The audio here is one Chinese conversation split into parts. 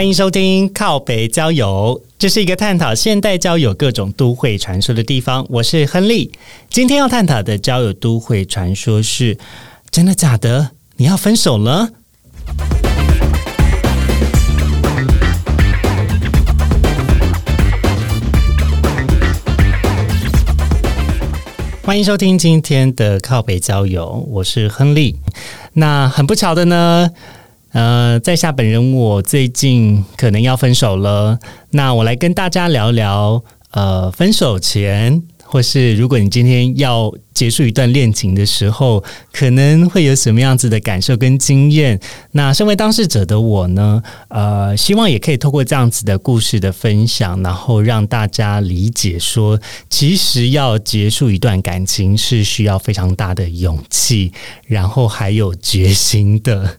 欢迎收听靠北交友，这是一个探讨现代交友各种都会传说的地方。我是亨利，今天要探讨的交友都会传说是真的假的？你要分手了？欢迎收听今天的靠北交友，我是亨利。那很不巧的呢。呃，在下本人我最近可能要分手了，那我来跟大家聊聊，呃，分手前或是如果你今天要结束一段恋情的时候，可能会有什么样子的感受跟经验？那身为当事者的我呢，呃，希望也可以透过这样子的故事的分享，然后让大家理解说，其实要结束一段感情是需要非常大的勇气，然后还有决心的。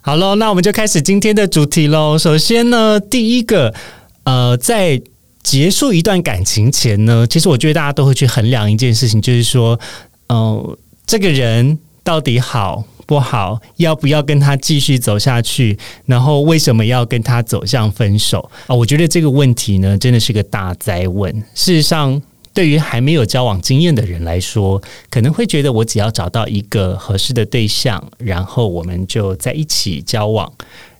好喽，那我们就开始今天的主题喽。首先呢，第一个，呃，在结束一段感情前呢，其实我觉得大家都会去衡量一件事情，就是说，呃，这个人到底好不好，要不要跟他继续走下去，然后为什么要跟他走向分手啊？我觉得这个问题呢，真的是个大灾问。事实上。对于还没有交往经验的人来说，可能会觉得我只要找到一个合适的对象，然后我们就在一起交往，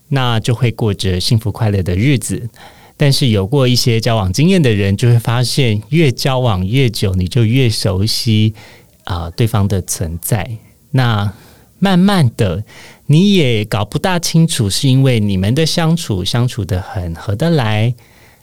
那就会过着幸福快乐的日子。但是有过一些交往经验的人，就会发现，越交往越久，你就越熟悉啊对方的存在。那慢慢的，你也搞不大清楚，是因为你们的相处相处的很合得来，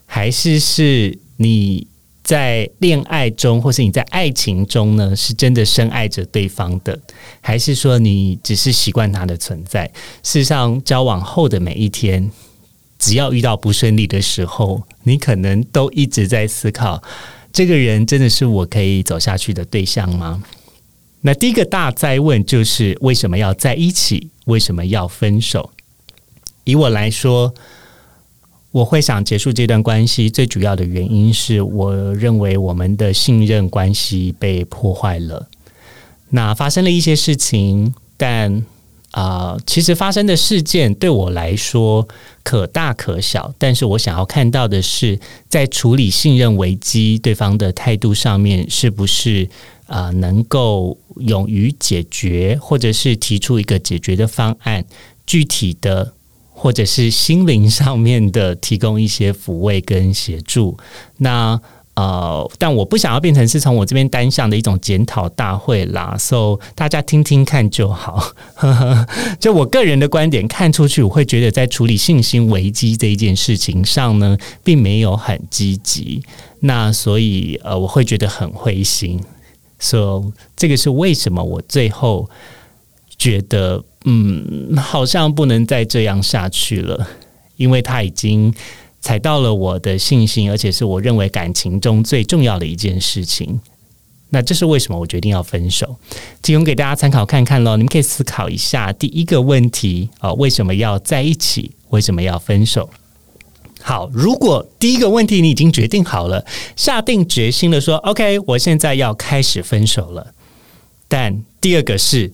还是是你。在恋爱中，或是你在爱情中呢，是真的深爱着对方的，还是说你只是习惯他的存在？事实上，交往后的每一天，只要遇到不顺利的时候，你可能都一直在思考：这个人真的是我可以走下去的对象吗？那第一个大灾问就是：为什么要在一起？为什么要分手？以我来说。我会想结束这段关系，最主要的原因是我认为我们的信任关系被破坏了。那发生了一些事情，但啊，其实发生的事件对我来说可大可小。但是我想要看到的是，在处理信任危机对方的态度上面，是不是啊能够勇于解决，或者是提出一个解决的方案，具体的。或者是心灵上面的提供一些抚慰跟协助，那呃，但我不想要变成是从我这边单向的一种检讨大会啦，so 大家听听看就好。就我个人的观点看出去，我会觉得在处理信心危机这一件事情上呢，并没有很积极，那所以呃，我会觉得很灰心。so 这个是为什么我最后觉得。嗯，好像不能再这样下去了，因为他已经踩到了我的信心，而且是我认为感情中最重要的一件事情。那这是为什么我决定要分手？提供给大家参考看看喽。你们可以思考一下第一个问题啊，为什么要在一起？为什么要分手？好，如果第一个问题你已经决定好了，下定决心的说 “OK”，我现在要开始分手了。但第二个是。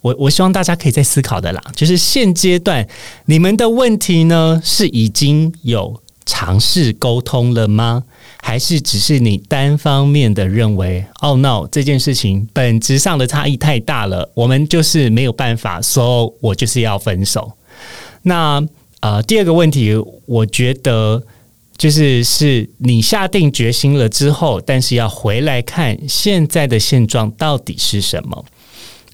我我希望大家可以再思考的啦，就是现阶段你们的问题呢，是已经有尝试沟通了吗？还是只是你单方面的认为？哦，no，这件事情本质上的差异太大了，我们就是没有办法说，我就是要分手。那呃，第二个问题，我觉得就是是你下定决心了之后，但是要回来看现在的现状到底是什么。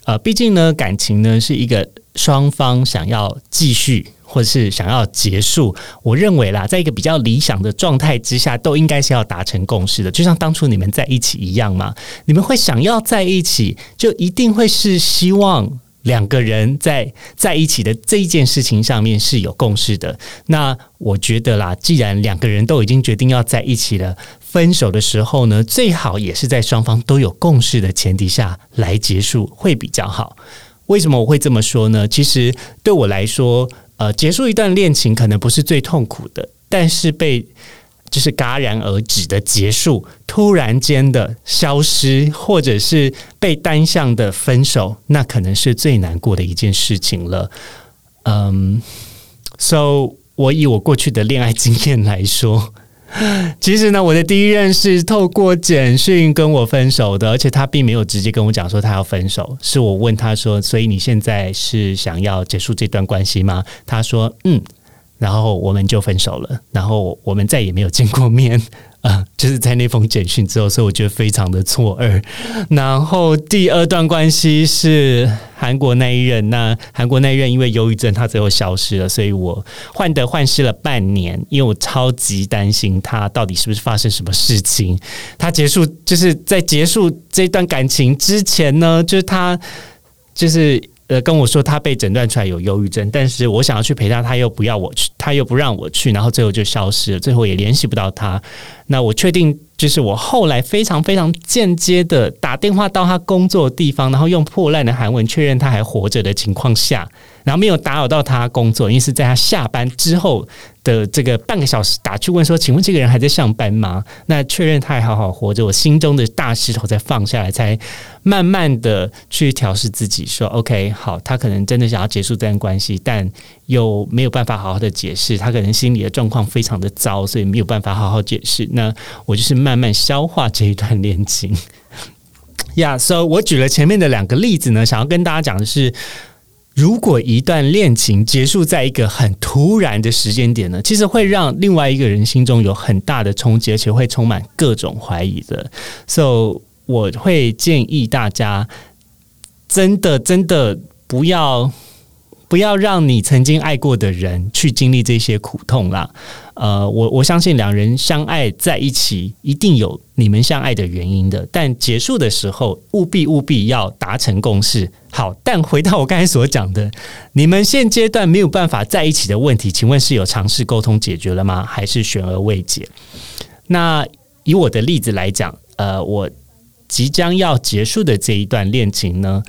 呃，毕竟呢，感情呢是一个双方想要继续或是想要结束。我认为啦，在一个比较理想的状态之下，都应该是要达成共识的。就像当初你们在一起一样嘛，你们会想要在一起，就一定会是希望两个人在在一起的这一件事情上面是有共识的。那我觉得啦，既然两个人都已经决定要在一起了，分手的时候呢，最好也是在双方都有共识的前提下来结束，会比较好。为什么我会这么说呢？其实对我来说，呃，结束一段恋情可能不是最痛苦的，但是被就是戛然而止的结束，突然间的消失，或者是被单向的分手，那可能是最难过的一件事情了。嗯，so 我以我过去的恋爱经验来说。其实呢，我的第一任是透过简讯跟我分手的，而且他并没有直接跟我讲说他要分手，是我问他说：“所以你现在是想要结束这段关系吗？”他说：“嗯。”然后我们就分手了，然后我们再也没有见过面。啊，就是在那封简讯之后，所以我觉得非常的错愕。然后第二段关系是韩国那一任，那韩国那一任因为忧郁症，他最后消失了，所以我患得患失了半年，因为我超级担心他到底是不是发生什么事情。他结束就是在结束这段感情之前呢，就是他就是。呃，跟我说他被诊断出来有忧郁症，但是我想要去陪他，他又不要我去，他又不让我去，然后最后就消失了，最后也联系不到他。那我确定，就是我后来非常非常间接的打电话到他工作的地方，然后用破烂的韩文确认他还活着的情况下。然后没有打扰到他工作，因为是在他下班之后的这个半个小时打去问说：“请问这个人还在上班吗？”那确认他还好好活着，我心中的大石头才放下来，才慢慢的去调试自己，说：“OK，好，他可能真的想要结束这段关系，但又没有办法好好的解释，他可能心里的状况非常的糟，所以没有办法好好解释。那我就是慢慢消化这一段恋情。呀，So 我举了前面的两个例子呢，想要跟大家讲的是。如果一段恋情结束在一个很突然的时间点呢，其实会让另外一个人心中有很大的冲击，而且会充满各种怀疑的。So，我会建议大家，真的真的不要。不要让你曾经爱过的人去经历这些苦痛啦。呃，我我相信两人相爱在一起，一定有你们相爱的原因的。但结束的时候，务必务必要达成共识。好，但回到我刚才所讲的，你们现阶段没有办法在一起的问题，请问是有尝试沟通解决了吗？还是悬而未解？那以我的例子来讲，呃，我即将要结束的这一段恋情呢，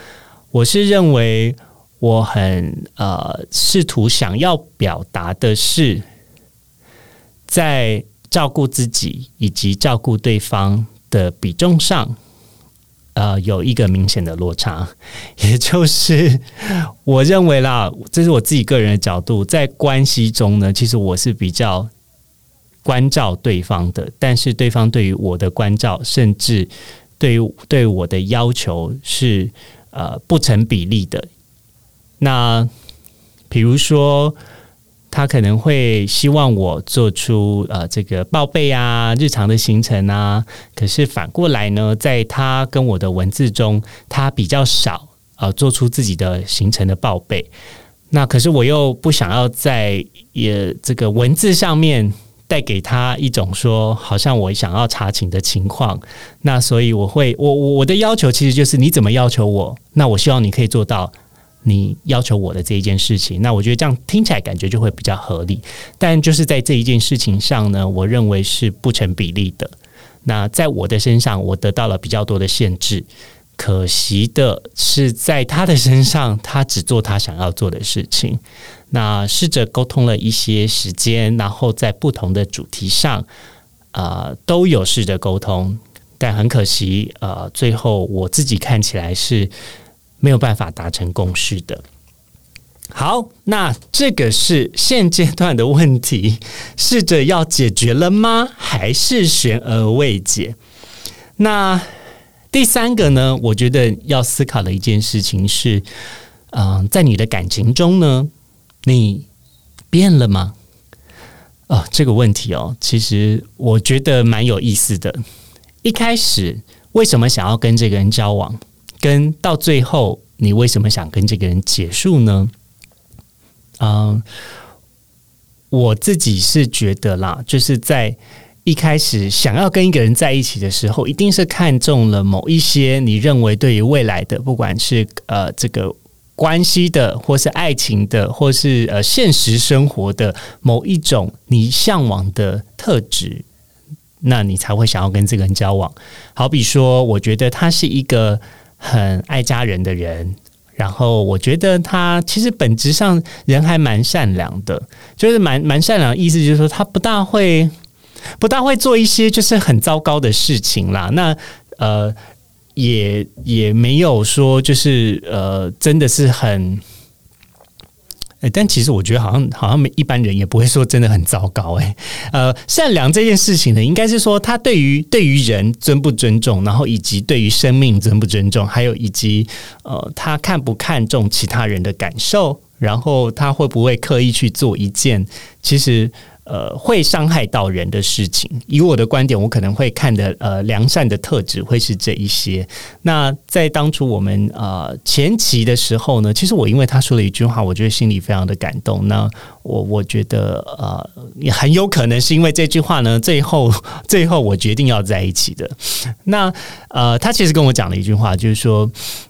我是认为。我很呃，试图想要表达的是，在照顾自己以及照顾对方的比重上，呃，有一个明显的落差。也就是我认为啦，这是我自己个人的角度，在关系中呢，其实我是比较关照对方的，但是对方对于我的关照，甚至对于对我的要求是呃不成比例的。那比如说，他可能会希望我做出呃这个报备啊，日常的行程啊。可是反过来呢，在他跟我的文字中，他比较少呃做出自己的行程的报备。那可是我又不想要在也这个文字上面带给他一种说，好像我想要查寝的情况。那所以我会我我的要求其实就是你怎么要求我，那我希望你可以做到。你要求我的这一件事情，那我觉得这样听起来感觉就会比较合理。但就是在这一件事情上呢，我认为是不成比例的。那在我的身上，我得到了比较多的限制。可惜的是，在他的身上，他只做他想要做的事情。那试着沟通了一些时间，然后在不同的主题上，啊，都有试着沟通，但很可惜，呃，最后我自己看起来是。没有办法达成共识的。好，那这个是现阶段的问题，试着要解决了吗？还是悬而未解？那第三个呢？我觉得要思考的一件事情是，嗯，在你的感情中呢，你变了吗？哦，这个问题哦，其实我觉得蛮有意思的。一开始为什么想要跟这个人交往？跟到最后，你为什么想跟这个人结束呢？嗯，我自己是觉得啦，就是在一开始想要跟一个人在一起的时候，一定是看中了某一些你认为对于未来的，不管是呃这个关系的，或是爱情的，或是呃现实生活的某一种你向往的特质，那你才会想要跟这个人交往。好比说，我觉得他是一个很爱家人的人，然后我觉得他其实本质上人还蛮善良的，就是蛮蛮善良的。意思就是说，他不大会不大会做一些就是很糟糕的事情啦。那呃。也也没有说，就是呃，真的是很，但其实我觉得好像好像一般人也不会说真的很糟糕哎，呃，善良这件事情呢，应该是说他对于对于人尊不尊重，然后以及对于生命尊不尊重，还有以及呃，他看不看重其他人的感受，然后他会不会刻意去做一件其实。呃，会伤害到人的事情，以我的观点，我可能会看的呃良善的特质会是这一些。那在当初我们呃前期的时候呢，其实我因为他说了一句话，我觉得心里非常的感动。那我我觉得呃也很有可能是因为这句话呢，最后最后我决定要在一起的。那呃，他其实跟我讲了一句话，就是说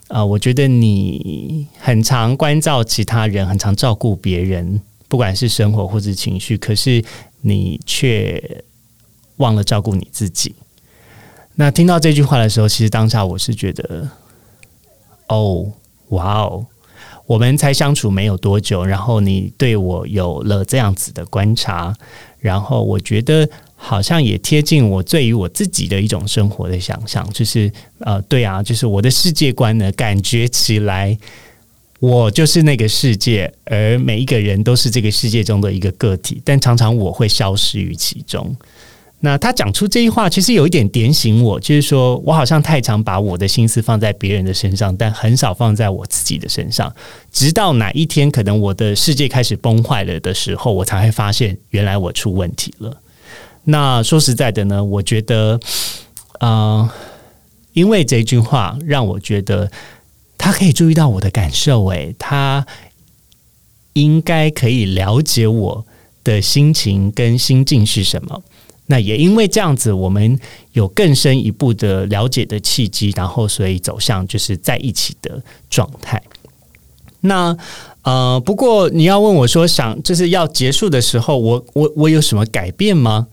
呃，我觉得你很常关照其他人，很常照顾别人。不管是生活或者情绪，可是你却忘了照顾你自己。那听到这句话的时候，其实当下我是觉得，哦，哇哦，我们才相处没有多久，然后你对我有了这样子的观察，然后我觉得好像也贴近我对于我自己的一种生活的想象，就是呃，对啊，就是我的世界观呢，感觉起来。我就是那个世界，而每一个人都是这个世界中的一个个体，但常常我会消失于其中。那他讲出这句话，其实有一点点醒我，就是说我好像太常把我的心思放在别人的身上，但很少放在我自己的身上。直到哪一天，可能我的世界开始崩坏了的时候，我才会发现原来我出问题了。那说实在的呢，我觉得，啊，因为这句话让我觉得。他可以注意到我的感受，诶，他应该可以了解我的心情跟心境是什么。那也因为这样子，我们有更深一步的了解的契机，然后所以走向就是在一起的状态。那呃，不过你要问我说，想就是要结束的时候，我我我有什么改变吗？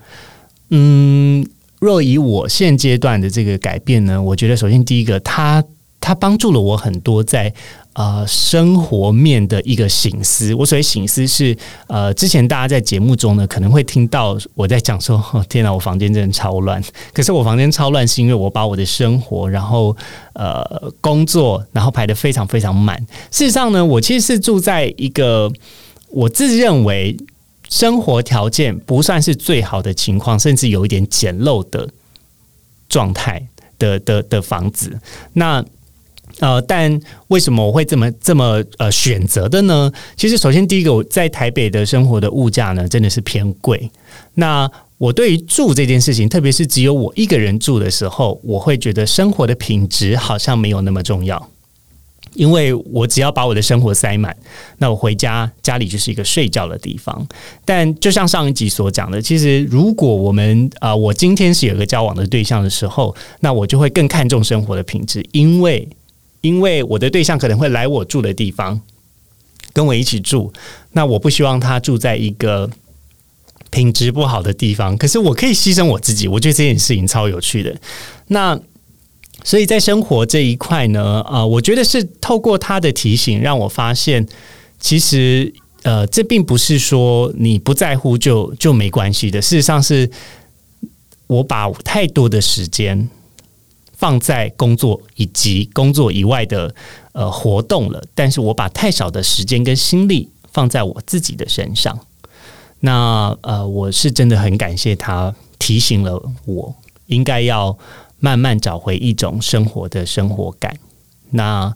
嗯，若以我现阶段的这个改变呢，我觉得首先第一个他。它帮助了我很多，在呃生活面的一个醒思。我所谓醒思是呃，之前大家在节目中呢，可能会听到我在讲说：“天哪，我房间真的超乱。”可是我房间超乱，是因为我把我的生活，然后呃工作，然后排的非常非常满。事实上呢，我其实是住在一个我自认为生活条件不算是最好的情况，甚至有一点简陋的状态的的的房子。那呃，但为什么我会这么这么呃选择的呢？其实，首先第一个，我在台北的生活的物价呢，真的是偏贵。那我对于住这件事情，特别是只有我一个人住的时候，我会觉得生活的品质好像没有那么重要，因为我只要把我的生活塞满，那我回家家里就是一个睡觉的地方。但就像上一集所讲的，其实如果我们啊，我今天是有个交往的对象的时候，那我就会更看重生活的品质，因为。因为我的对象可能会来我住的地方，跟我一起住，那我不希望他住在一个品质不好的地方。可是我可以牺牲我自己，我觉得这件事情超有趣的。那所以在生活这一块呢，啊，我觉得是透过他的提醒，让我发现，其实呃，这并不是说你不在乎就就没关系的。事实上，是我把太多的时间。放在工作以及工作以外的呃活动了，但是我把太少的时间跟心力放在我自己的身上。那呃，我是真的很感谢他提醒了我，应该要慢慢找回一种生活的生活感。那。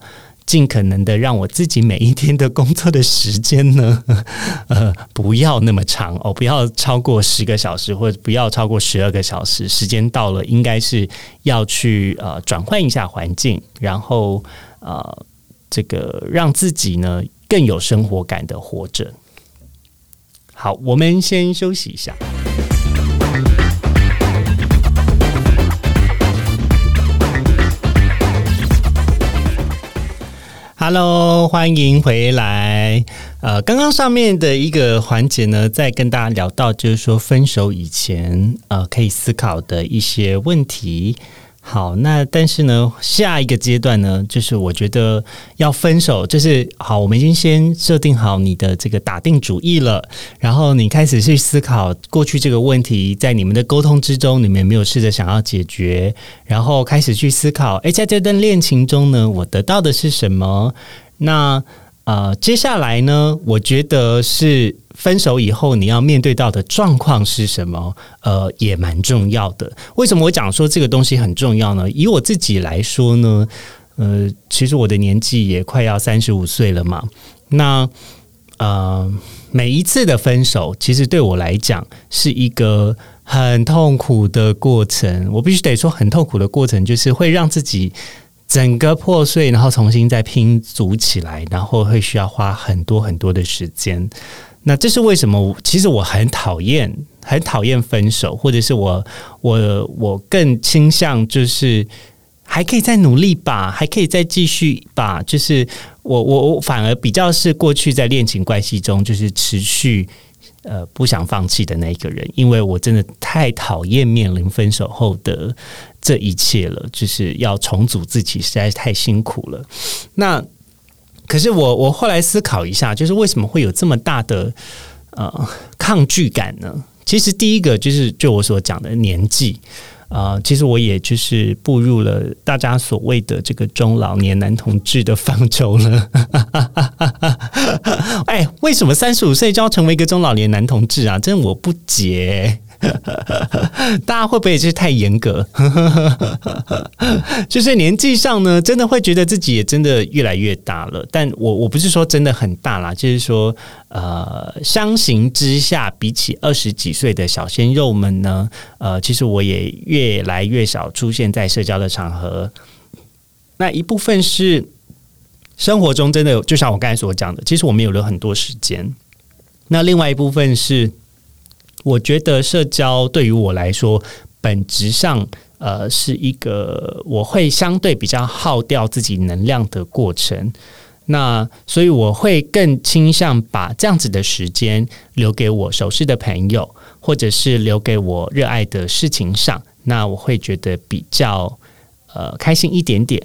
尽可能的让我自己每一天的工作的时间呢，呃，不要那么长哦，不要超过十个小时，或者不要超过十二个小时。时间到了，应该是要去呃转换一下环境，然后呃，这个让自己呢更有生活感的活着。好，我们先休息一下。Hello，欢迎回来。呃，刚刚上面的一个环节呢，在跟大家聊到，就是说分手以前，呃，可以思考的一些问题。好，那但是呢，下一个阶段呢，就是我觉得要分手，就是好，我们已经先设定好你的这个打定主意了，然后你开始去思考过去这个问题，在你们的沟通之中，你们有没有试着想要解决？然后开始去思考，诶，在这段恋情中呢，我得到的是什么？那呃，接下来呢，我觉得是。分手以后你要面对到的状况是什么？呃，也蛮重要的。为什么我讲说这个东西很重要呢？以我自己来说呢，呃，其实我的年纪也快要三十五岁了嘛。那呃，每一次的分手，其实对我来讲是一个很痛苦的过程。我必须得说，很痛苦的过程，就是会让自己整个破碎，然后重新再拼组起来，然后会需要花很多很多的时间。那这是为什么？其实我很讨厌，很讨厌分手，或者是我我我更倾向就是还可以再努力吧，还可以再继续吧。就是我我我反而比较是过去在恋情关系中就是持续呃不想放弃的那一个人，因为我真的太讨厌面临分手后的这一切了，就是要重组自己实在是太辛苦了。那。可是我我后来思考一下，就是为什么会有这么大的呃抗拒感呢？其实第一个就是就我所讲的年纪啊，其实我也就是步入了大家所谓的这个中老年男同志的方舟了。哎，为什么三十五岁就要成为一个中老年男同志啊？真我不解。大家会不会也是太严格？就是年纪上呢，真的会觉得自己也真的越来越大了。但我我不是说真的很大啦，就是说，呃，相形之下，比起二十几岁的小鲜肉们呢，呃，其实我也越来越少出现在社交的场合。那一部分是生活中真的，就像我刚才所讲的，其实我们有了很多时间。那另外一部分是。我觉得社交对于我来说，本质上呃是一个我会相对比较耗掉自己能量的过程。那所以我会更倾向把这样子的时间留给我熟悉的朋友，或者是留给我热爱的事情上。那我会觉得比较呃开心一点点。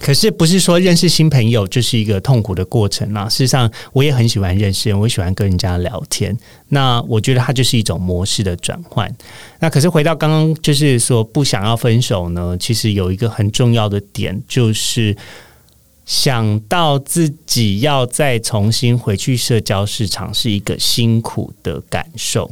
可是不是说认识新朋友就是一个痛苦的过程嘛？事实上，我也很喜欢认识人，我喜欢跟人家聊天。那我觉得它就是一种模式的转换。那可是回到刚刚，就是说不想要分手呢？其实有一个很重要的点，就是想到自己要再重新回去社交市场是一个辛苦的感受。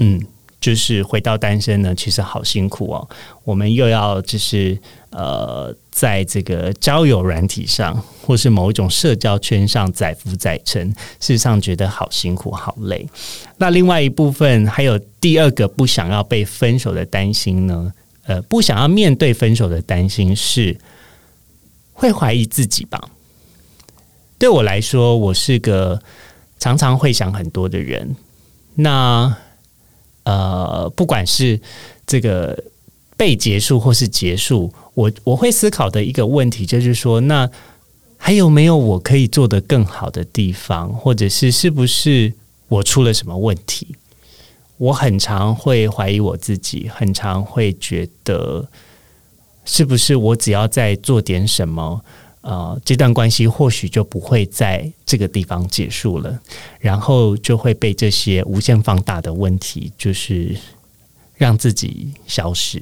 嗯。就是回到单身呢，其实好辛苦哦。我们又要就是呃，在这个交友软体上，或是某一种社交圈上载浮载沉，事实上觉得好辛苦、好累。那另外一部分还有第二个不想要被分手的担心呢？呃，不想要面对分手的担心是会怀疑自己吧？对我来说，我是个常常会想很多的人。那呃，不管是这个被结束或是结束，我我会思考的一个问题就是说，那还有没有我可以做的更好的地方，或者是是不是我出了什么问题？我很常会怀疑我自己，很常会觉得是不是我只要再做点什么。呃，这段关系或许就不会在这个地方结束了，然后就会被这些无限放大的问题，就是让自己消失。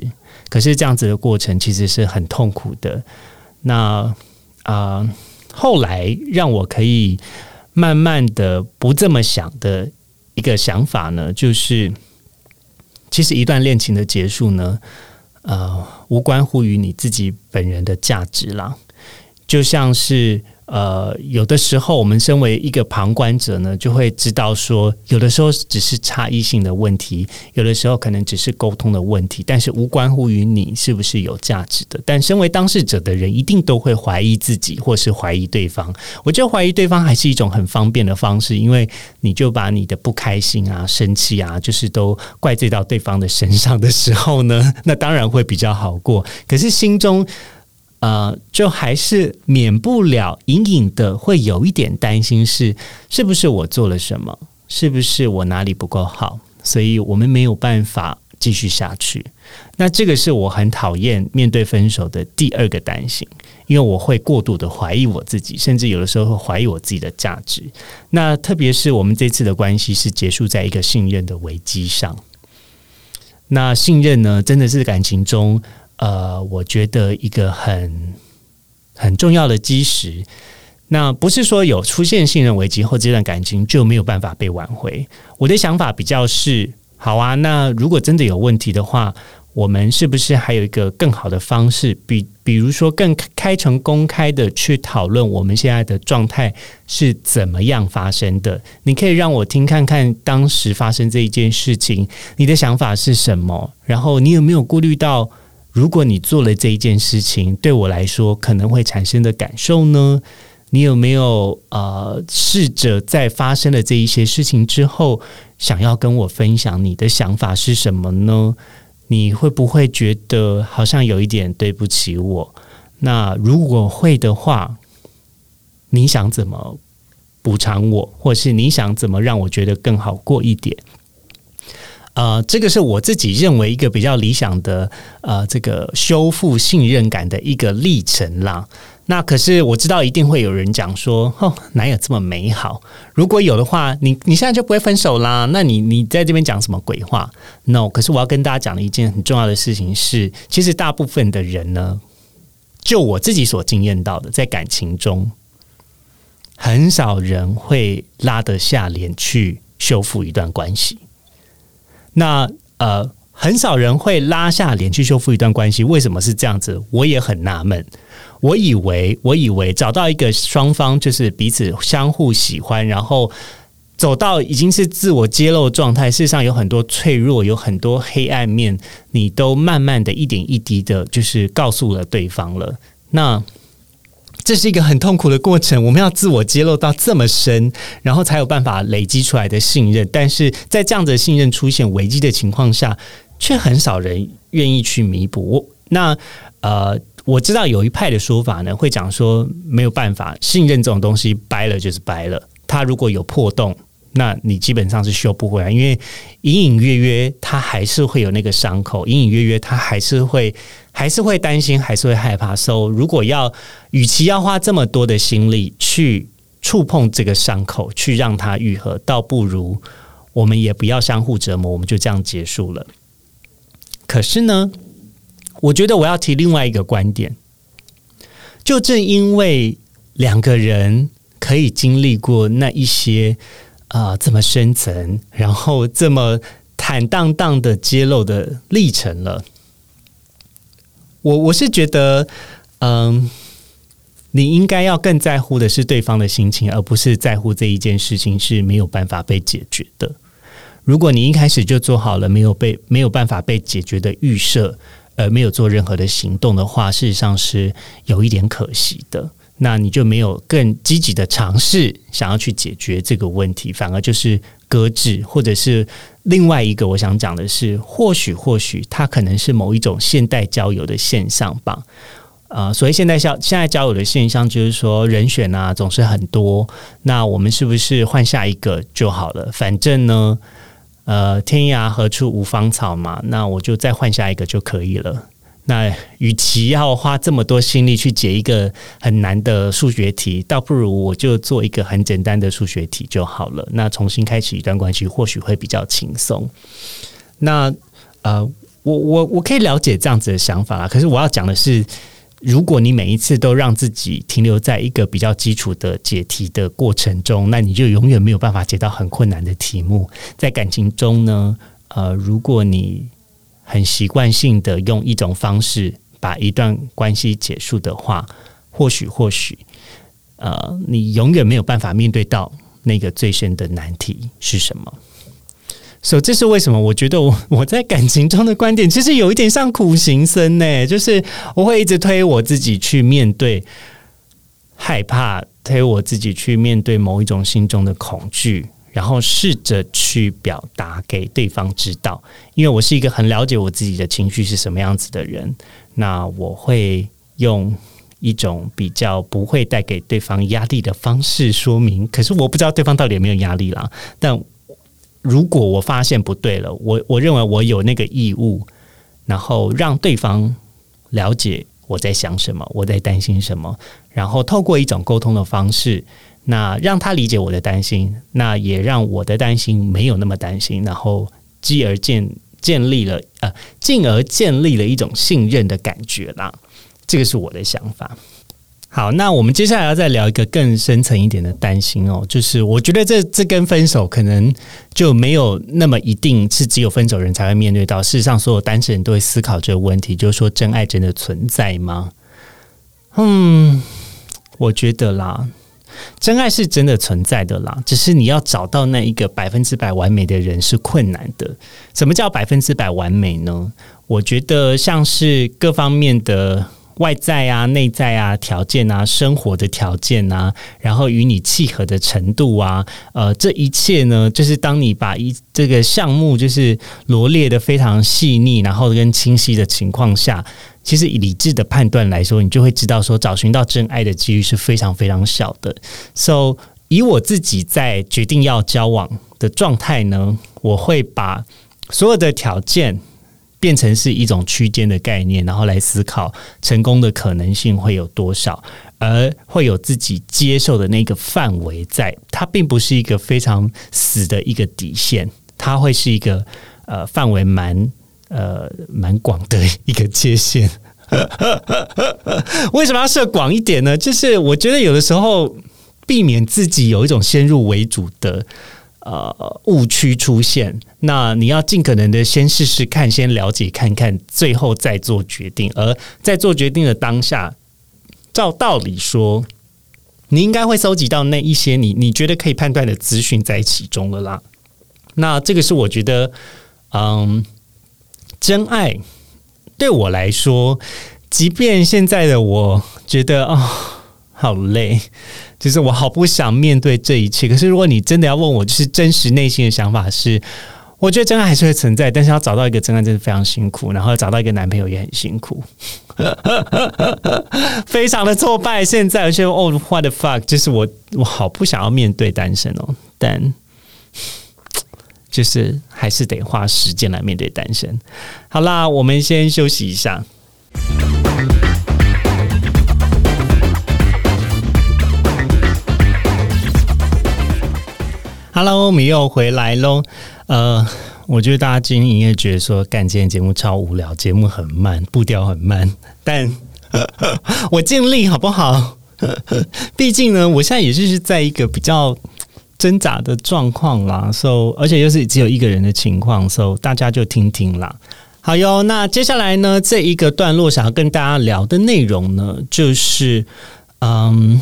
可是这样子的过程其实是很痛苦的。那啊，后来让我可以慢慢的不这么想的一个想法呢，就是其实一段恋情的结束呢，呃，无关乎于你自己本人的价值啦。就像是呃，有的时候我们身为一个旁观者呢，就会知道说，有的时候只是差异性的问题，有的时候可能只是沟通的问题，但是无关乎于你是不是有价值的。但身为当事者的人，一定都会怀疑自己，或是怀疑对方。我觉得怀疑对方还是一种很方便的方式，因为你就把你的不开心啊、生气啊，就是都怪罪到对方的身上的时候呢，那当然会比较好过。可是心中。呃，就还是免不了隐隐的会有一点担心，是是不是我做了什么，是不是我哪里不够好，所以我们没有办法继续下去。那这个是我很讨厌面对分手的第二个担心，因为我会过度的怀疑我自己，甚至有的时候会怀疑我自己的价值。那特别是我们这次的关系是结束在一个信任的危机上，那信任呢，真的是感情中。呃，我觉得一个很很重要的基石，那不是说有出现信任危机后，这段感情就没有办法被挽回。我的想法比较是，好啊，那如果真的有问题的话。我们是不是还有一个更好的方式？比比如说，更开诚公开的去讨论我们现在的状态是怎么样发生的？你可以让我听看看当时发生这一件事情，你的想法是什么？然后你有没有顾虑到，如果你做了这一件事情，对我来说可能会产生的感受呢？你有没有呃试着在发生了这一些事情之后，想要跟我分享你的想法是什么呢？你会不会觉得好像有一点对不起我？那如果会的话，你想怎么补偿我，或是你想怎么让我觉得更好过一点？呃，这个是我自己认为一个比较理想的呃，这个修复信任感的一个历程啦。那可是我知道一定会有人讲说，哦，哪有这么美好？如果有的话，你你现在就不会分手啦？那你你在这边讲什么鬼话？No，可是我要跟大家讲的一件很重要的事情是，其实大部分的人呢，就我自己所经验到的，在感情中，很少人会拉得下脸去修复一段关系。那呃，很少人会拉下脸去修复一段关系，为什么是这样子？我也很纳闷。我以为，我以为找到一个双方就是彼此相互喜欢，然后走到已经是自我揭露状态。事实上有很多脆弱，有很多黑暗面，你都慢慢的一点一滴的，就是告诉了对方了。那这是一个很痛苦的过程，我们要自我揭露到这么深，然后才有办法累积出来的信任。但是在这样的信任出现危机的情况下，却很少人愿意去弥补。那呃。我知道有一派的说法呢，会讲说没有办法信任这种东西，掰了就是掰了。它如果有破洞，那你基本上是修不回来，因为隐隐约约他还是会有那个伤口，隐隐约约他还是会还是会担心，还是会害怕。所以如果要与其要花这么多的心力去触碰这个伤口，去让它愈合，倒不如我们也不要相互折磨，我们就这样结束了。可是呢？我觉得我要提另外一个观点，就正因为两个人可以经历过那一些啊这么深层，然后这么坦荡荡的揭露的历程了，我我是觉得，嗯，你应该要更在乎的是对方的心情，而不是在乎这一件事情是没有办法被解决的。如果你一开始就做好了没有被没有办法被解决的预设。而，没有做任何的行动的话，事实上是有一点可惜的。那你就没有更积极的尝试，想要去解决这个问题，反而就是搁置，或者是另外一个我想讲的是，或许或许它可能是某一种现代交友的现象吧。啊，所谓现代交现在交友的现象，就是说人选啊总是很多，那我们是不是换下一个就好了？反正呢。呃，天涯何处无芳草嘛，那我就再换下一个就可以了。那与其要花这么多心力去解一个很难的数学题，倒不如我就做一个很简单的数学题就好了。那重新开启一段关系，或许会比较轻松。那呃，我我我可以了解这样子的想法啦。可是我要讲的是。如果你每一次都让自己停留在一个比较基础的解题的过程中，那你就永远没有办法解到很困难的题目。在感情中呢，呃，如果你很习惯性的用一种方式把一段关系结束的话，或许或许，呃，你永远没有办法面对到那个最深的难题是什么。所以这是为什么？我觉得我 我在感情中的观点其实有一点像苦行僧呢，就是我会一直推我自己去面对害怕，推我自己去面对某一种心中的恐惧，然后试着去表达给对方知道。因为我是一个很了解我自己的情绪是什么样子的人，那我会用一种比较不会带给对方压力的方式说明。可是我不知道对方到底有没有压力啦。但如果我发现不对了，我我认为我有那个义务，然后让对方了解我在想什么，我在担心什么，然后透过一种沟通的方式，那让他理解我的担心，那也让我的担心没有那么担心，然后继而建建立了呃，进而建立了一种信任的感觉啦。这个是我的想法。好，那我们接下来要再聊一个更深层一点的担心哦，就是我觉得这这跟分手可能就没有那么一定是只有分手人才会面对到，事实上所有单身人都会思考这个问题，就是说真爱真的存在吗？嗯，我觉得啦，真爱是真的存在的啦，只是你要找到那一个百分之百完美的人是困难的。什么叫百分之百完美呢？我觉得像是各方面的。外在啊、内在啊、条件啊、生活的条件啊，然后与你契合的程度啊，呃，这一切呢，就是当你把一这个项目就是罗列的非常细腻，然后跟清晰的情况下，其实以理智的判断来说，你就会知道说，找寻到真爱的几率是非常非常小的。So，以我自己在决定要交往的状态呢，我会把所有的条件。变成是一种区间的概念，然后来思考成功的可能性会有多少，而会有自己接受的那个范围，在它并不是一个非常死的一个底线，它会是一个呃范围蛮呃蛮广的一个界限。为什么要设广一点呢？就是我觉得有的时候避免自己有一种先入为主的。呃，误区出现，那你要尽可能的先试试看，先了解看看，最后再做决定。而在做决定的当下，照道理说，你应该会搜集到那一些你你觉得可以判断的资讯在其中了啦。那这个是我觉得，嗯，真爱对我来说，即便现在的我觉得啊。好累，就是我好不想面对这一切。可是如果你真的要问我，就是真实内心的想法是，我觉得真爱还是会存在，但是要找到一个真爱真的非常辛苦，然后找到一个男朋友也很辛苦，非常的挫败。现在而且哦，what the fuck，就是我我好不想要面对单身哦，但就是还是得花时间来面对单身。好啦，我们先休息一下。Hello，我们又回来喽。呃，我觉得大家今天应该觉得说，干今天节目超无聊，节目很慢，步调很慢，但 我尽力好不好？毕竟呢，我现在也是在一个比较挣扎的状况啦，so 而且又是只有一个人的情况，so 大家就听听啦。好哟，那接下来呢，这一个段落想要跟大家聊的内容呢，就是嗯。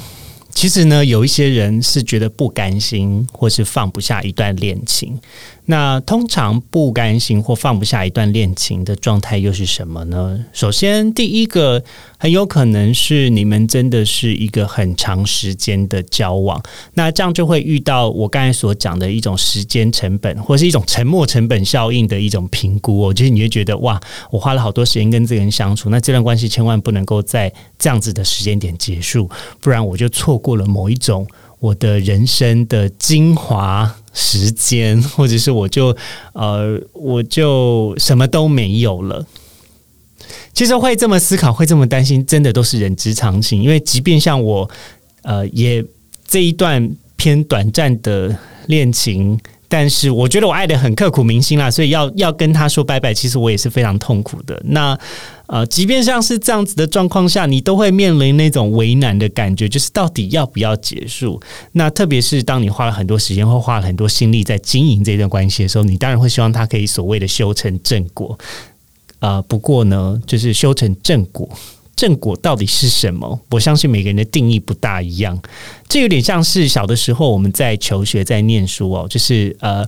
其实呢，有一些人是觉得不甘心，或是放不下一段恋情。那通常不甘心或放不下一段恋情的状态又是什么呢？首先，第一个很有可能是你们真的是一个很长时间的交往，那这样就会遇到我刚才所讲的一种时间成本，或是一种沉没成本效应的一种评估。哦就是你会觉得哇，我花了好多时间跟这个人相处，那这段关系千万不能够在这样子的时间点结束，不然我就错过了某一种。我的人生的精华时间，或者是我就呃，我就什么都没有了。其实会这么思考，会这么担心，真的都是人之常情。因为即便像我，呃，也这一段偏短暂的恋情。但是我觉得我爱的很刻骨铭心啦，所以要要跟他说拜拜，其实我也是非常痛苦的。那呃，即便像是这样子的状况下，你都会面临那种为难的感觉，就是到底要不要结束？那特别是当你花了很多时间或花了很多心力在经营这段关系的时候，你当然会希望他可以所谓的修成正果。啊，不过呢，就是修成正果。正果到底是什么？我相信每个人的定义不大一样。这有点像是小的时候我们在求学、在念书哦，就是呃，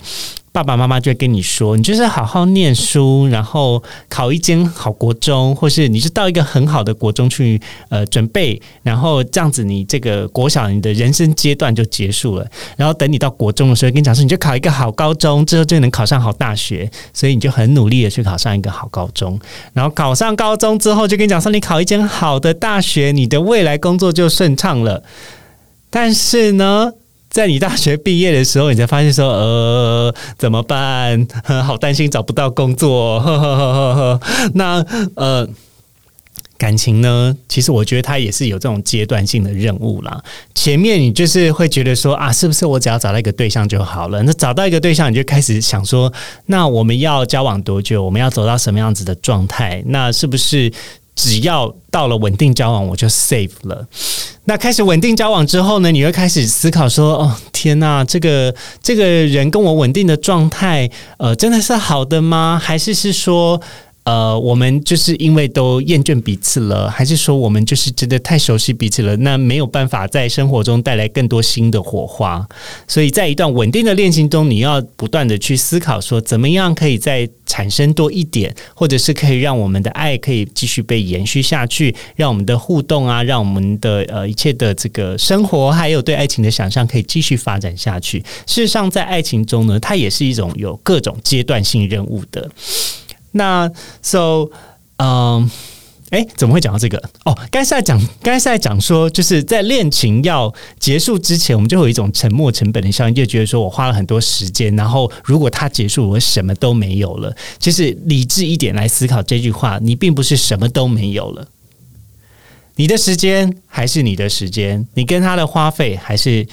爸爸妈妈就会跟你说，你就是好好念书，然后考一间好国中，或是你是到一个很好的国中去呃准备，然后这样子你这个国小你的人生阶段就结束了。然后等你到国中的时候，跟你讲说，你就考一个好高中，之后就能考上好大学，所以你就很努力的去考上一个好高中。然后考上高中之后，就跟你讲说，你考一间好的大学，你的未来工作就顺畅了。但是呢？在你大学毕业的时候，你才发现说，呃，怎么办？好担心找不到工作。呵呵呵呵那呃，感情呢？其实我觉得它也是有这种阶段性的任务啦。前面你就是会觉得说啊，是不是我只要找到一个对象就好了？那找到一个对象，你就开始想说，那我们要交往多久？我们要走到什么样子的状态？那是不是？只要到了稳定交往，我就 safe 了。那开始稳定交往之后呢？你会开始思考说：“哦，天哪，这个这个人跟我稳定的状态，呃，真的是好的吗？还是是说？”呃，我们就是因为都厌倦彼此了，还是说我们就是真的太熟悉彼此了？那没有办法在生活中带来更多新的火花。所以在一段稳定的恋情中，你要不断的去思考，说怎么样可以再产生多一点，或者是可以让我们的爱可以继续被延续下去，让我们的互动啊，让我们的呃一切的这个生活，还有对爱情的想象，可以继续发展下去。事实上，在爱情中呢，它也是一种有各种阶段性任务的。那 so 嗯，哎，怎么会讲到这个？哦，刚才在讲，刚才在讲说，就是在恋情要结束之前，我们就有一种沉没成本的效应，就觉得说我花了很多时间，然后如果它结束，我什么都没有了。其实理智一点来思考这句话，你并不是什么都没有了，你的时间还是你的时间，你跟他的花费还是。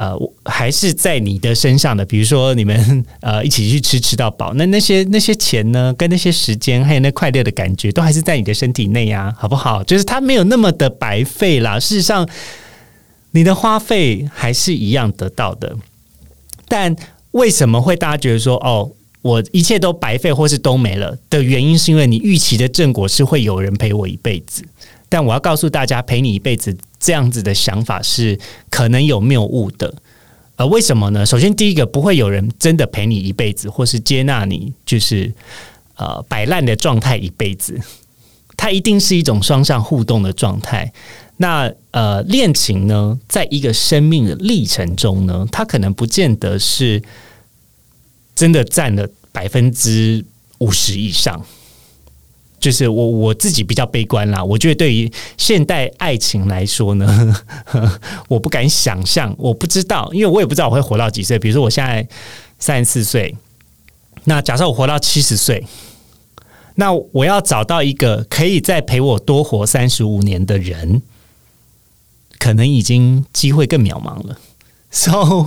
呃，还是在你的身上的，比如说你们呃一起去吃吃到饱，那那些那些钱呢，跟那些时间，还有那快乐的感觉，都还是在你的身体内呀，好不好？就是它没有那么的白费啦。事实上，你的花费还是一样得到的。但为什么会大家觉得说，哦，我一切都白费，或是都没了的原因，是因为你预期的正果是会有人陪我一辈子。但我要告诉大家，陪你一辈子这样子的想法是可能有谬误的。呃，为什么呢？首先，第一个，不会有人真的陪你一辈子，或是接纳你，就是呃摆烂的状态一辈子。它一定是一种双向互动的状态。那呃，恋情呢，在一个生命的历程中呢，它可能不见得是真的占了百分之五十以上。就是我我自己比较悲观啦，我觉得对于现代爱情来说呢，我不敢想象，我不知道，因为我也不知道我会活到几岁。比如说我现在三十四岁，那假设我活到七十岁，那我要找到一个可以再陪我多活三十五年的人，可能已经机会更渺茫了。So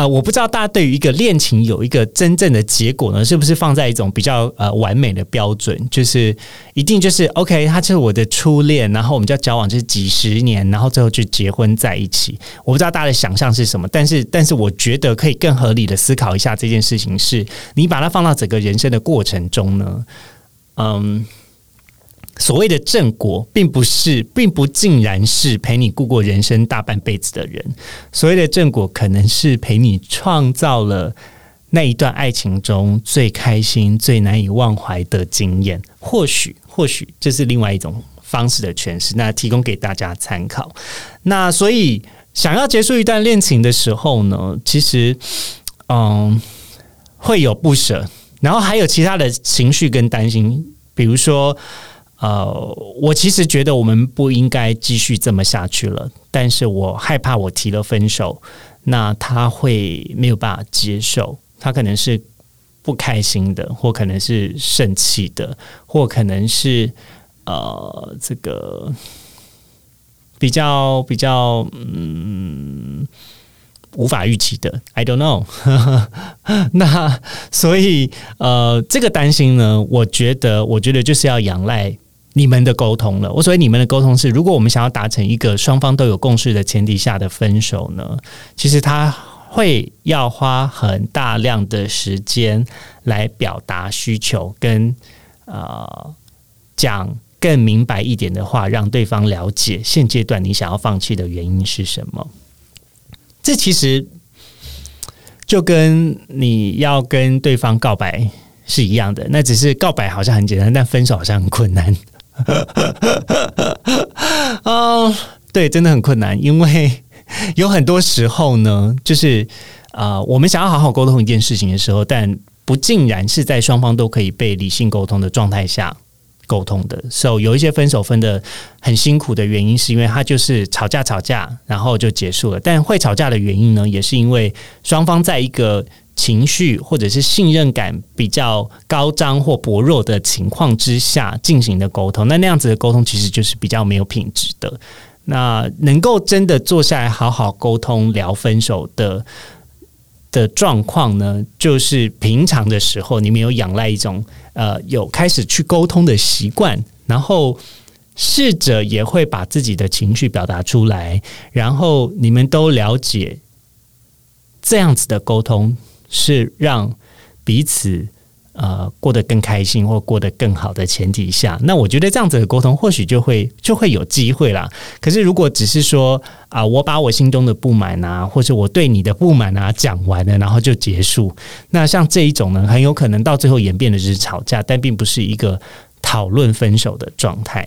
啊，我不知道大家对于一个恋情有一个真正的结果呢，是不是放在一种比较呃完美的标准？就是一定就是 OK，他就是我的初恋，然后我们就交往就是几十年，然后最后就结婚在一起。我不知道大家的想象是什么，但是但是我觉得可以更合理的思考一下这件事情，是你把它放到整个人生的过程中呢，嗯。所谓的正果，并不是，并不尽然是陪你度过人生大半辈子的人。所谓的正果，可能是陪你创造了那一段爱情中最开心、最难以忘怀的经验。或许，或许这是另外一种方式的诠释。那提供给大家参考。那所以，想要结束一段恋情的时候呢，其实，嗯，会有不舍，然后还有其他的情绪跟担心，比如说。呃，我其实觉得我们不应该继续这么下去了，但是我害怕我提了分手，那他会没有办法接受，他可能是不开心的，或可能是生气的，或可能是呃，这个比较比较嗯。无法预期的，I don't know。那所以呃，这个担心呢，我觉得，我觉得就是要仰赖。你们的沟通了，我所以你们的沟通是，如果我们想要达成一个双方都有共识的前提下的分手呢，其实他会要花很大量的时间来表达需求，跟呃讲更明白一点的话，让对方了解现阶段你想要放弃的原因是什么。这其实。就跟你要跟对方告白是一样的。那只是告白好像很简单，但分手好像很困难。哦，对，真的很困难，因为 有很多时候呢，就是啊，我们想要好好沟通一件事情的时候，但不尽然是在双方都可以被理性沟通的状态下沟通的。所以有一些分手分的很辛苦的原因，是因为他就是吵架吵架，然后就结束了。但会吵架的原因呢，也是因为双方在一个。情绪或者是信任感比较高涨或薄弱的情况之下进行的沟通，那那样子的沟通其实就是比较没有品质的。那能够真的坐下来好好沟通聊分手的的状况呢，就是平常的时候你们有仰赖一种呃有开始去沟通的习惯，然后试着也会把自己的情绪表达出来，然后你们都了解这样子的沟通。是让彼此呃过得更开心或过得更好的前提下，那我觉得这样子的沟通或许就会就会有机会啦。可是如果只是说啊，我把我心中的不满啊，或者我对你的不满啊讲完了，然后就结束，那像这一种呢，很有可能到最后演变的是吵架，但并不是一个讨论分手的状态。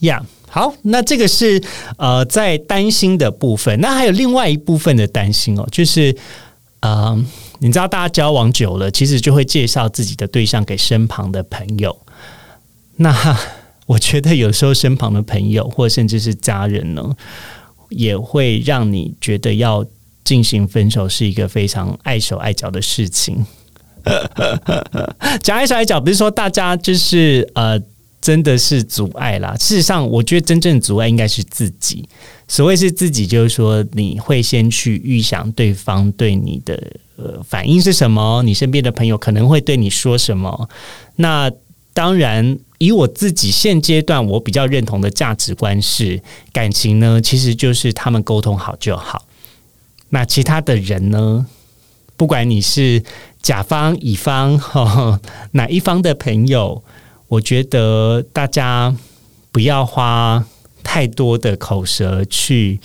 呀，好，那这个是呃在担心的部分，那还有另外一部分的担心哦，就是。嗯，你知道，大家交往久了，其实就会介绍自己的对象给身旁的朋友。那我觉得有时候身旁的朋友，或甚至是家人呢，也会让你觉得要进行分手是一个非常碍手碍脚的事情。讲碍手碍脚，不是说大家就是呃。真的是阻碍啦。事实上，我觉得真正阻碍应该是自己。所谓是自己，就是说你会先去预想对方对你的呃反应是什么，你身边的朋友可能会对你说什么。那当然，以我自己现阶段我比较认同的价值观是，感情呢其实就是他们沟通好就好。那其他的人呢，不管你是甲方、乙方哈哪一方的朋友。我觉得大家不要花太多的口舌去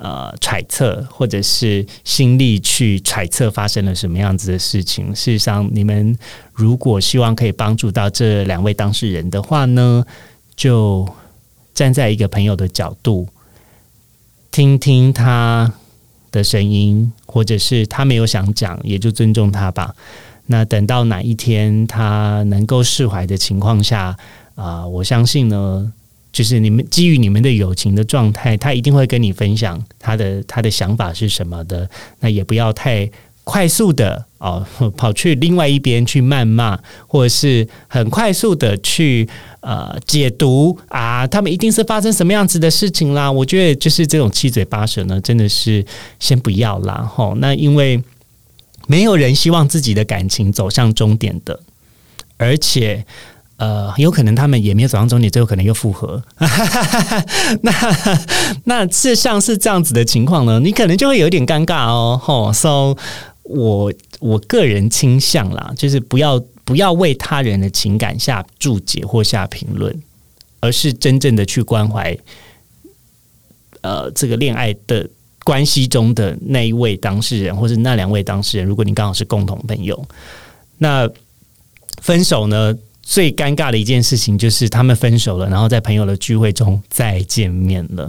呃揣测，或者是心力去揣测发生了什么样子的事情。事实上，你们如果希望可以帮助到这两位当事人的话呢，就站在一个朋友的角度，听听他的声音，或者是他没有想讲，也就尊重他吧。那等到哪一天他能够释怀的情况下，啊，我相信呢，就是你们基于你们的友情的状态，他一定会跟你分享他的他的想法是什么的。那也不要太快速的哦，跑去另外一边去谩骂，或者是很快速的去呃解读啊，他们一定是发生什么样子的事情啦。我觉得就是这种七嘴八舌呢，真的是先不要啦。吼，那因为。没有人希望自己的感情走向终点的，而且，呃，有可能他们也没有走向终点，最后可能又复合。那那事实上是这样子的情况呢，你可能就会有点尴尬哦。吼，so 我我个人倾向啦，就是不要不要为他人的情感下注解或下评论，而是真正的去关怀，呃，这个恋爱的。关系中的那一位当事人，或是那两位当事人，如果你刚好是共同朋友，那分手呢？最尴尬的一件事情就是他们分手了，然后在朋友的聚会中再见面了。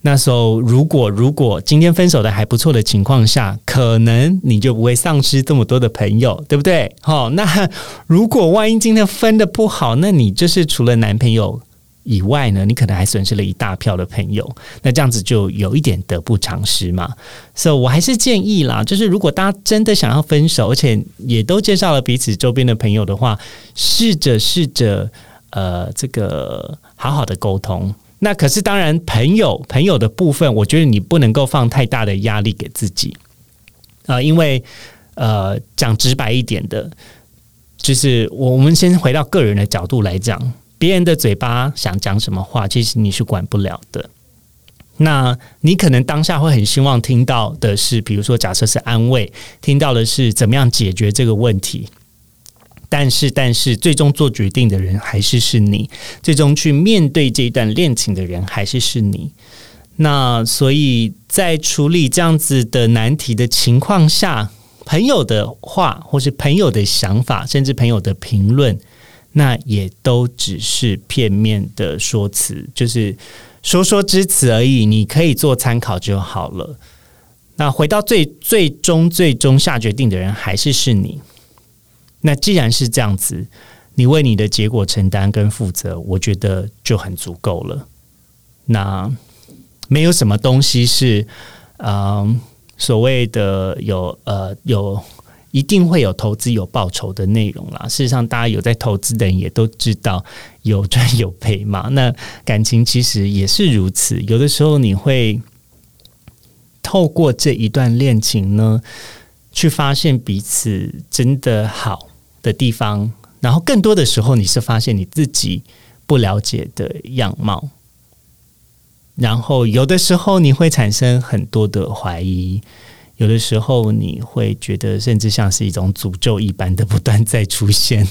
那时候，如果如果今天分手的还不错的情况下，可能你就不会丧失这么多的朋友，对不对？好，那如果万一今天分的不好，那你就是除了男朋友。以外呢，你可能还损失了一大票的朋友，那这样子就有一点得不偿失嘛。所以，我还是建议啦，就是如果大家真的想要分手，而且也都介绍了彼此周边的朋友的话，试着试着呃，这个好好的沟通。那可是当然，朋友朋友的部分，我觉得你不能够放太大的压力给自己啊，因为呃，讲直白一点的，就是我们先回到个人的角度来讲。别人的嘴巴想讲什么话，其实你是管不了的。那你可能当下会很希望听到的是，比如说，假设是安慰，听到的是怎么样解决这个问题。但是，但是，最终做决定的人还是是你，最终去面对这一段恋情的人还是是你。那所以在处理这样子的难题的情况下，朋友的话，或是朋友的想法，甚至朋友的评论，那也都只是片面的说辞，就是说说之词而已。你可以做参考就好了。那回到最最终最终下决定的人，还是是你。那既然是这样子，你为你的结果承担跟负责，我觉得就很足够了。那。没有什么东西是，嗯，所谓的有呃有一定会有投资有报酬的内容啦。事实上，大家有在投资的人也都知道有赚有赔嘛。那感情其实也是如此，有的时候你会透过这一段恋情呢，去发现彼此真的好的地方，然后更多的时候你是发现你自己不了解的样貌。然后有的时候你会产生很多的怀疑，有的时候你会觉得甚至像是一种诅咒一般的不断在出现。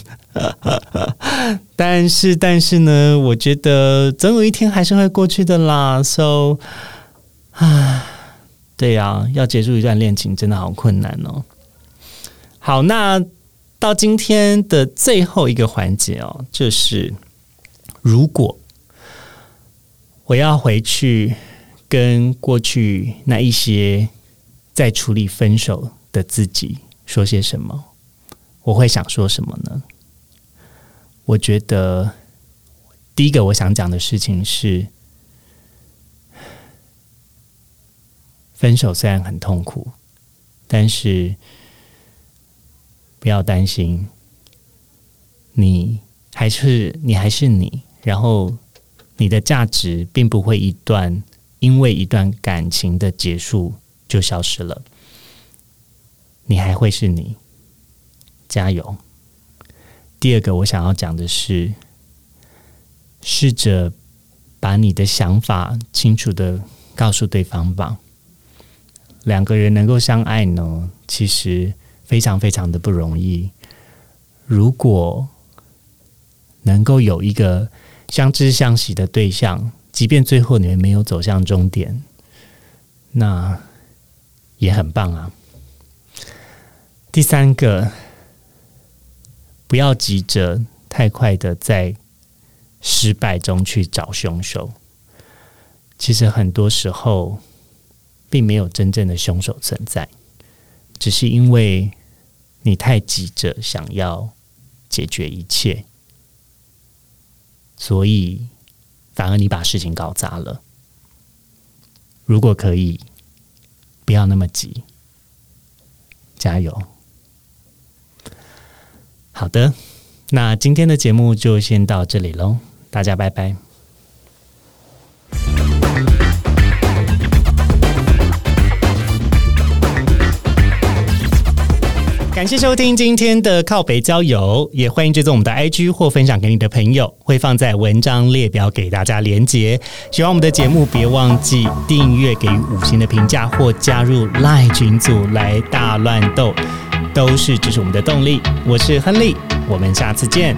但是，但是呢，我觉得总有一天还是会过去的啦。So，啊，对呀，要结束一段恋情真的好困难哦。好，那到今天的最后一个环节哦，就是如果。我要回去跟过去那一些在处理分手的自己说些什么？我会想说什么呢？我觉得第一个我想讲的事情是，分手虽然很痛苦，但是不要担心，你还是你还是你，然后。你的价值并不会一段因为一段感情的结束就消失了，你还会是你，加油。第二个我想要讲的是，试着把你的想法清楚的告诉对方吧。两个人能够相爱呢，其实非常非常的不容易。如果能够有一个。相知相惜的对象，即便最后你们没有走向终点，那也很棒啊。第三个，不要急着太快的在失败中去找凶手。其实很多时候，并没有真正的凶手存在，只是因为你太急着想要解决一切。所以，反而你把事情搞砸了。如果可以，不要那么急，加油。好的，那今天的节目就先到这里喽，大家拜拜。感谢收听今天的靠北郊游，也欢迎追踪我们的 IG 或分享给你的朋友，会放在文章列表给大家连接。喜欢我们的节目，别忘记订阅、给予五星的评价或加入赖群组来大乱斗，都是支持我们的动力。我是亨利，我们下次见。